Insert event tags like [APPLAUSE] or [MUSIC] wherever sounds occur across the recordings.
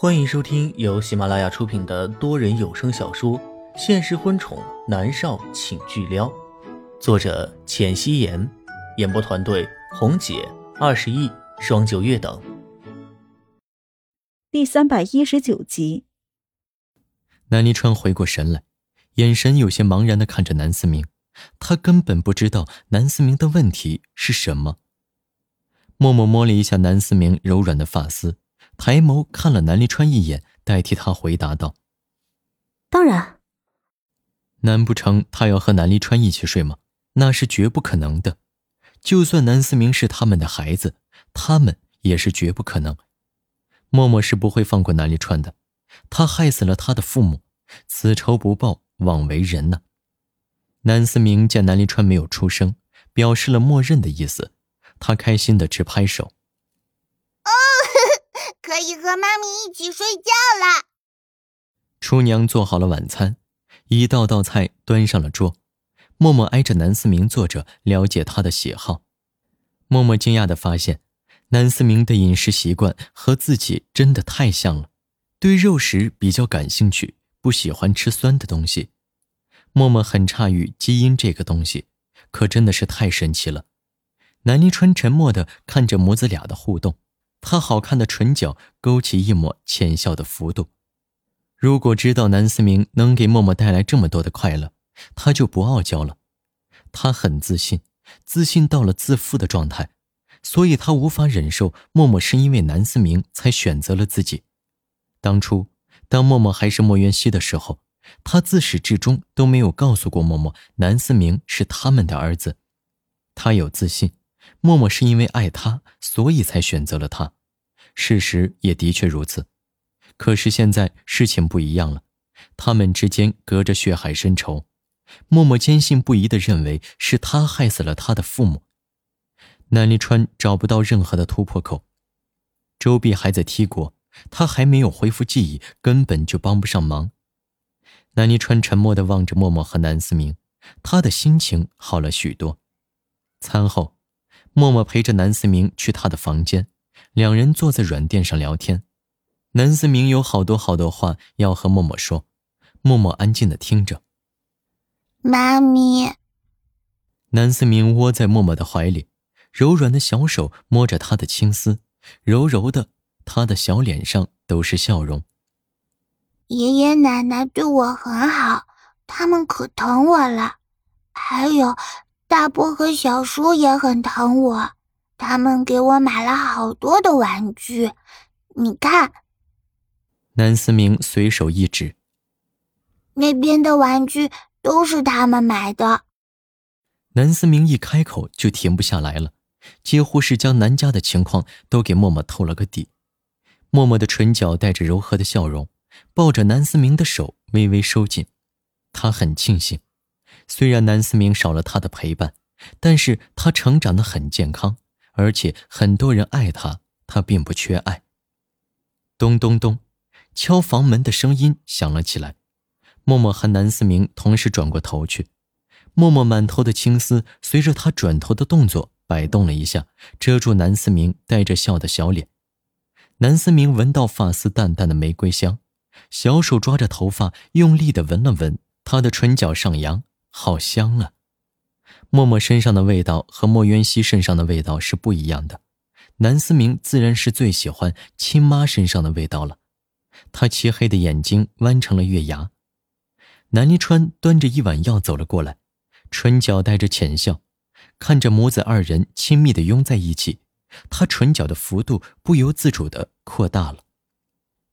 欢迎收听由喜马拉雅出品的多人有声小说《现实婚宠男少请巨撩》，作者：浅汐颜，演播团队：红姐、二十亿、双九月等。第三百一十九集，南离川回过神来，眼神有些茫然的看着南思明，他根本不知道南思明的问题是什么。默默摸了一下南思明柔软的发丝，抬眸看了南离川一眼，代替他回答道：“当然。”难不成他要和南离川一起睡吗？那是绝不可能的。就算南思明是他们的孩子，他们也是绝不可能。默默是不会放过南离川的，他害死了他的父母，此仇不报，枉为人呐。南思明见南离川没有出声，表示了默认的意思。他开心的直拍手，哦，可以和妈咪一起睡觉了。厨娘做好了晚餐，一道道菜端上了桌。默默挨着南思明坐着，了解他的喜好。默默惊讶的发现，南思明的饮食习惯和自己真的太像了，对肉食比较感兴趣，不喜欢吃酸的东西。默默很诧异基因这个东西，可真的是太神奇了。南离川沉默地看着母子俩的互动，他好看的唇角勾起一抹浅笑的幅度。如果知道南思明能给默默带来这么多的快乐，他就不傲娇了。他很自信，自信到了自负的状态，所以他无法忍受默默是因为南思明才选择了自己。当初，当默默还是莫渊熙的时候，他自始至终都没有告诉过默默南思明是他们的儿子。他有自信。默默是因为爱他，所以才选择了他。事实也的确如此。可是现在事情不一样了，他们之间隔着血海深仇。默默坚信不疑地认为是他害死了他的父母。南离川找不到任何的突破口。周碧还在踢国，他还没有恢复记忆，根本就帮不上忙。南离川沉默地望着默默和南思明，他的心情好了许多。餐后。默默陪着南思明去他的房间，两人坐在软垫上聊天。南思明有好多好多话要和默默说，默默安静的听着。妈咪。南思明窝在默默的怀里，柔软的小手摸着她的青丝，柔柔的，她的小脸上都是笑容。爷爷奶奶对我很好，他们可疼我了，还有。大伯和小叔也很疼我，他们给我买了好多的玩具，你看。南思明随手一指，那边的玩具都是他们买的。南思明一开口就停不下来了，几乎是将南家的情况都给默默透了个底。默默的唇角带着柔和的笑容，抱着南思明的手微微收紧，他很庆幸。虽然南思明少了他的陪伴，但是他成长的很健康，而且很多人爱他，他并不缺爱。咚咚咚，敲房门的声音响了起来。默默和南思明同时转过头去，默默满头的青丝随着他转头的动作摆动了一下，遮住南思明带着笑的小脸。南思明闻到发丝淡淡的玫瑰香，小手抓着头发，用力的闻了闻，他的唇角上扬。好香啊！默默身上的味道和莫渊熙身上的味道是不一样的。南思明自然是最喜欢亲妈身上的味道了。他漆黑的眼睛弯成了月牙。南离川端着一碗药走了过来，唇角带着浅笑，看着母子二人亲密的拥在一起，他唇角的幅度不由自主的扩大了。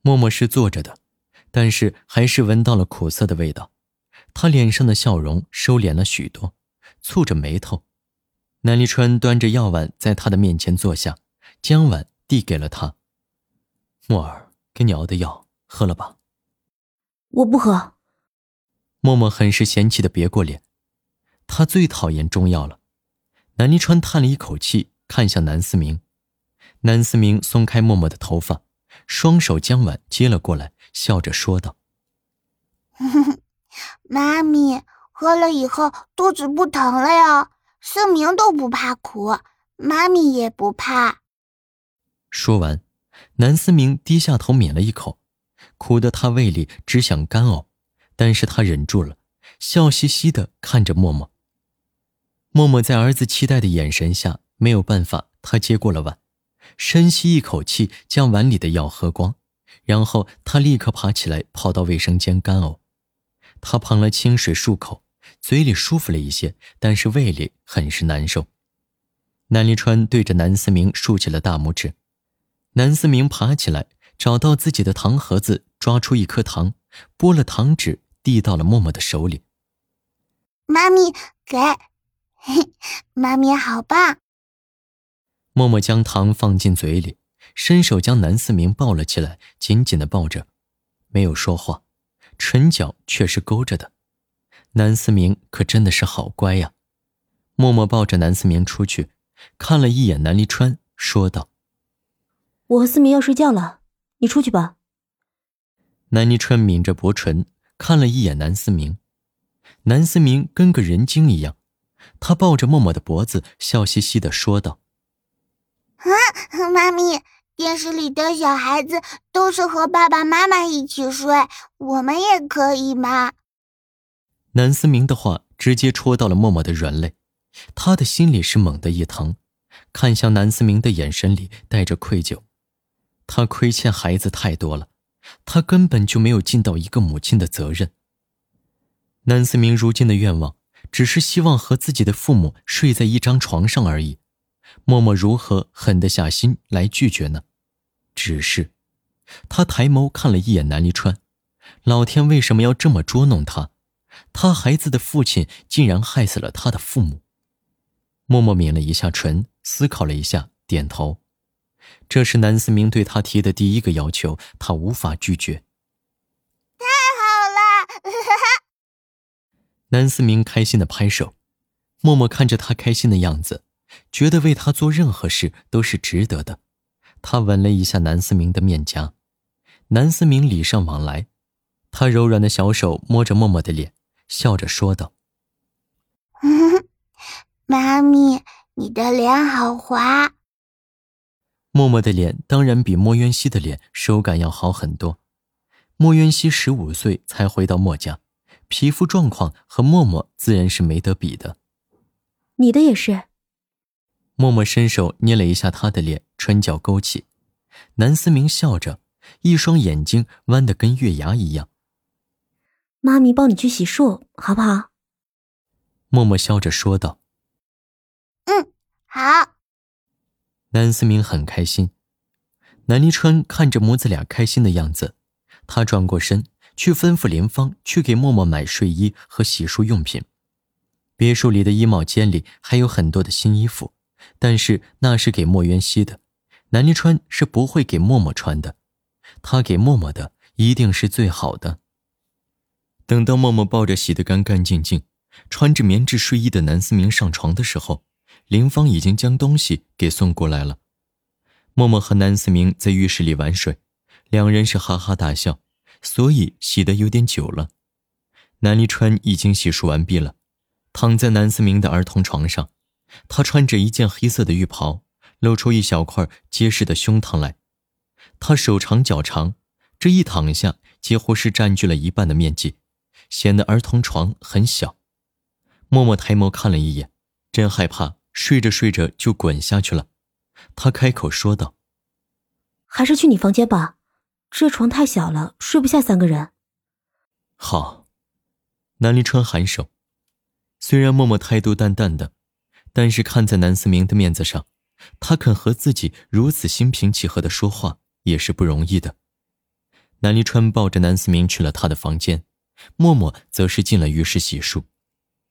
默默是坐着的，但是还是闻到了苦涩的味道。他脸上的笑容收敛了许多，蹙着眉头。南离川端着药碗在他的面前坐下，将碗递给了他。墨儿，给你熬的药，喝了吧。我不喝。默默很是嫌弃的别过脸，他最讨厌中药了。南离川叹了一口气，看向南思明。南思明松开默默的头发，双手将碗接了过来，笑着说道。[LAUGHS] 妈咪喝了以后肚子不疼了呀，思明都不怕苦，妈咪也不怕。说完，南思明低下头抿了一口，苦得他胃里只想干呕，但是他忍住了，笑嘻嘻的看着默默。默默在儿子期待的眼神下没有办法，他接过了碗，深吸一口气，将碗里的药喝光，然后他立刻爬起来跑到卫生间干呕。他捧了清水漱口，嘴里舒服了一些，但是胃里很是难受。南离川对着南思明竖起了大拇指。南思明爬起来，找到自己的糖盒子，抓出一颗糖，剥了糖纸，递到了默默的手里。妈咪，给，妈咪好棒。默默将糖放进嘴里，伸手将南思明抱了起来，紧紧的抱着，没有说话，唇角却是勾着的。南思明可真的是好乖呀。默默抱着南思明出去，看了一眼南离川，说道。我和思明要睡觉了，你出去吧。南泥川抿着薄唇，看了一眼南思明。南思明跟个人精一样，他抱着默默的脖子，笑嘻嘻的说道：“啊，妈咪，电视里的小孩子都是和爸爸妈妈一起睡，我们也可以吗？”南思明的话直接戳到了默默的软肋，他的心里是猛地一疼，看向南思明的眼神里带着愧疚。他亏欠孩子太多了，他根本就没有尽到一个母亲的责任。南思明如今的愿望，只是希望和自己的父母睡在一张床上而已。默默如何狠得下心来拒绝呢？只是，他抬眸看了一眼南离川，老天为什么要这么捉弄他？他孩子的父亲竟然害死了他的父母。默默抿了一下唇，思考了一下，点头。这是南思明对他提的第一个要求，他无法拒绝。太好了！[LAUGHS] 南思明开心的拍手，默默看着他开心的样子，觉得为他做任何事都是值得的。他吻了一下南思明的面颊，南思明礼尚往来，他柔软的小手摸着默默的脸，笑着说道：“ [LAUGHS] 妈咪，你的脸好滑。”默默的脸当然比莫渊熙的脸手感要好很多。莫渊熙十五岁才回到墨家，皮肤状况和默默自然是没得比的。你的也是。默默伸手捏了一下他的脸，唇角勾起。南思明笑着，一双眼睛弯得跟月牙一样。妈咪帮你去洗漱，好不好？默默笑着说道：“嗯，好。”南思明很开心，南离川看着母子俩开心的样子，他转过身去吩咐林芳去给默默买睡衣和洗漱用品。别墅里的衣帽间里还有很多的新衣服，但是那是给莫渊熙的，南离川是不会给默默穿的，他给默默的一定是最好的。等到默默抱着洗得干干净净、穿着棉质睡衣的南思明上床的时候。林芳已经将东西给送过来了。默默和南思明在浴室里玩水，两人是哈哈大笑，所以洗得有点久了。南离川已经洗漱完毕了，躺在南思明的儿童床上，他穿着一件黑色的浴袍，露出一小块结实的胸膛来。他手长脚长，这一躺下几乎是占据了一半的面积，显得儿童床很小。默默抬眸看了一眼，真害怕。睡着睡着就滚下去了，他开口说道：“还是去你房间吧，这床太小了，睡不下三个人。”好，南离川颔首。虽然默默态度淡淡的，但是看在南思明的面子上，他肯和自己如此心平气和的说话也是不容易的。南离川抱着南思明去了他的房间，默默则是进了浴室洗漱。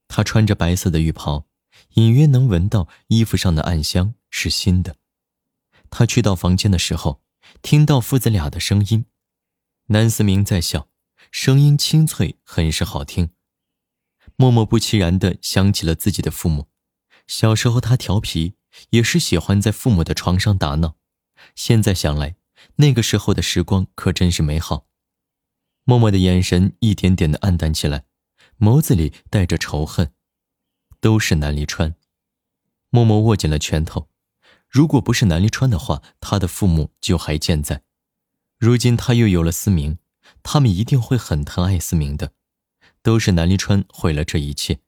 他穿着白色的浴袍。隐约能闻到衣服上的暗香是新的。他去到房间的时候，听到父子俩的声音，南思明在笑，声音清脆，很是好听。默默不其然的想起了自己的父母，小时候他调皮，也是喜欢在父母的床上打闹。现在想来，那个时候的时光可真是美好。默默的眼神一点点的暗淡起来，眸子里带着仇恨。都是南离川，默默握紧了拳头。如果不是南离川的话，他的父母就还健在。如今他又有了思明，他们一定会很疼爱思明的。都是南离川毁了这一切。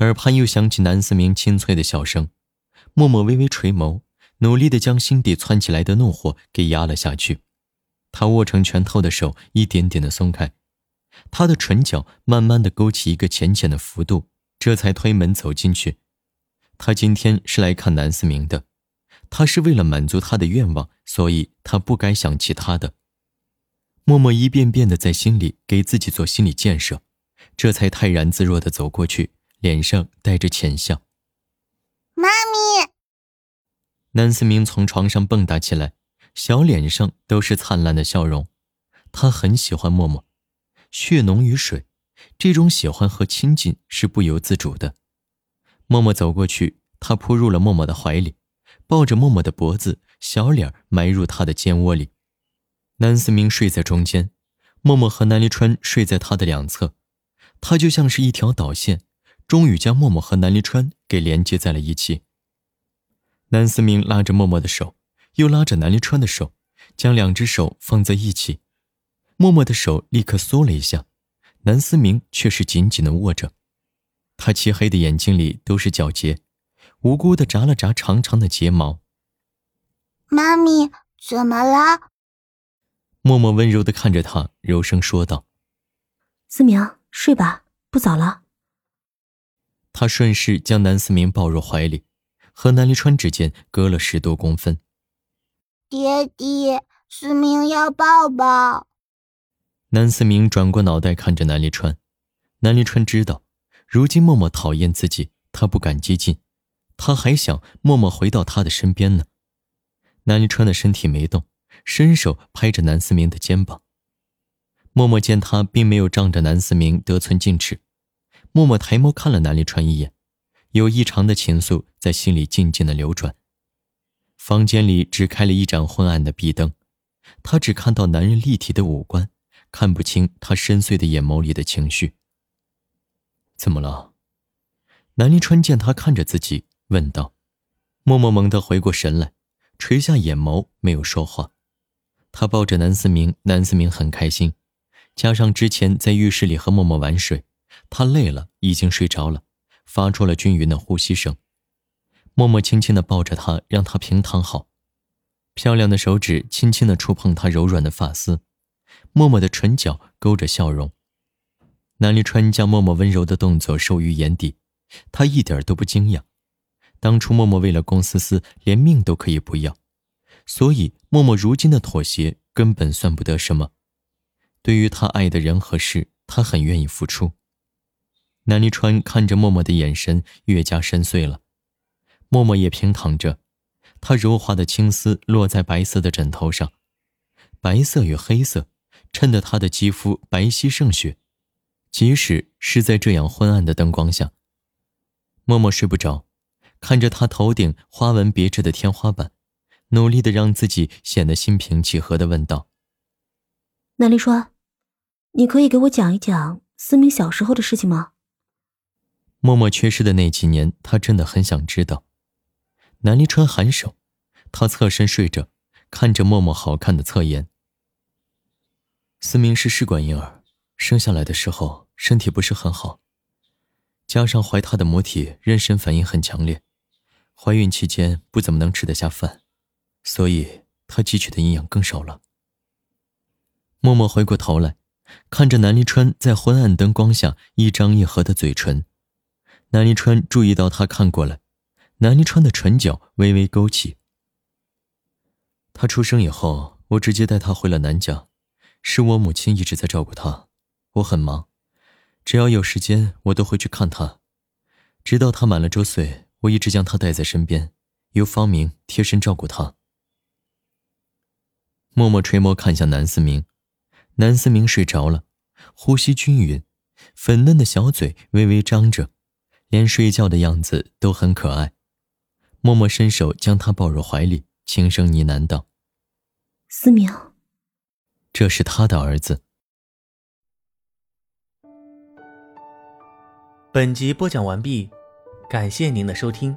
耳畔又响起南思明清脆的笑声，默默微微垂眸，努力的将心底窜起来的怒火给压了下去。他握成拳头的手一点点的松开，他的唇角慢慢的勾起一个浅浅的弧度，这才推门走进去。他今天是来看南思明的，他是为了满足他的愿望，所以他不该想其他的。默默一遍遍的在心里给自己做心理建设，这才泰然自若的走过去，脸上带着浅笑。妈咪，南思明从床上蹦跶起来，小脸上都是灿烂的笑容。他很喜欢默默，血浓于水，这种喜欢和亲近是不由自主的。默默走过去，他扑入了默默的怀里，抱着默默的脖子，小脸埋入他的肩窝里。南思明睡在中间，默默和南离川睡在他的两侧，他就像是一条导线，终于将默默和南离川给连接在了一起。南思明拉着默默的手，又拉着南离川的手，将两只手放在一起，默默的手立刻缩了一下，南思明却是紧紧的握着。他漆黑的眼睛里都是皎洁，无辜的眨了眨长长的睫毛。妈咪，怎么了？默默温柔的看着他，柔声说道：“思明，睡吧，不早了。”他顺势将南思明抱入怀里，和南离川之间隔了十多公分。爹爹，思明要抱抱。南思明转过脑袋看着南离川，南离川知道。如今默默讨厌自己，他不敢接近，他还想默默回到他的身边呢。南离川的身体没动，伸手拍着南思明的肩膀。默默见他并没有仗着南思明得寸进尺，默默抬眸看了南离川一眼，有异常的情愫在心里静静的流转。房间里只开了一盏昏暗的壁灯，他只看到男人立体的五官，看不清他深邃的眼眸里的情绪。怎么了？南离川见他看着自己，问道。默默猛地回过神来，垂下眼眸，没有说话。他抱着南思明，南思明很开心。加上之前在浴室里和默默玩水，他累了，已经睡着了，发出了均匀的呼吸声。默默轻轻地抱着他，让他平躺好，漂亮的手指轻轻地触碰他柔软的发丝，默默的唇角勾着笑容。南离川将默默温柔的动作收于眼底，他一点都不惊讶。当初默默为了龚思思连命都可以不要，所以默默如今的妥协根本算不得什么。对于他爱的人和事，他很愿意付出。南离川看着默默的眼神越加深邃了，默默也平躺着，他柔滑的青丝落在白色的枕头上，白色与黑色衬得他的肌肤白皙胜雪。即使是在这样昏暗的灯光下，默默睡不着，看着他头顶花纹别致的天花板，努力的让自己显得心平气和的问道：“南离川，你可以给我讲一讲思明小时候的事情吗？”默默缺失的那几年，他真的很想知道。南离川颔首，他侧身睡着，看着默默好看的侧颜。思明是试管婴儿。生下来的时候身体不是很好，加上怀他的母体妊娠反应很强烈，怀孕期间不怎么能吃得下饭，所以他汲取的营养更少了。默默回过头来，看着南离川在昏暗灯光下一张一合的嘴唇，南离川注意到他看过来，南离川的唇角微微勾起。他出生以后，我直接带他回了南家，是我母亲一直在照顾他。我很忙，只要有时间，我都会去看他。直到他满了周岁，我一直将他带在身边，由方明贴身照顾他。默默垂眸看向南思明，南思明睡着了，呼吸均匀，粉嫩的小嘴微微张着，连睡觉的样子都很可爱。默默伸手将他抱入怀里，轻声呢喃道：“思明，这是他的儿子。”本集播讲完毕，感谢您的收听。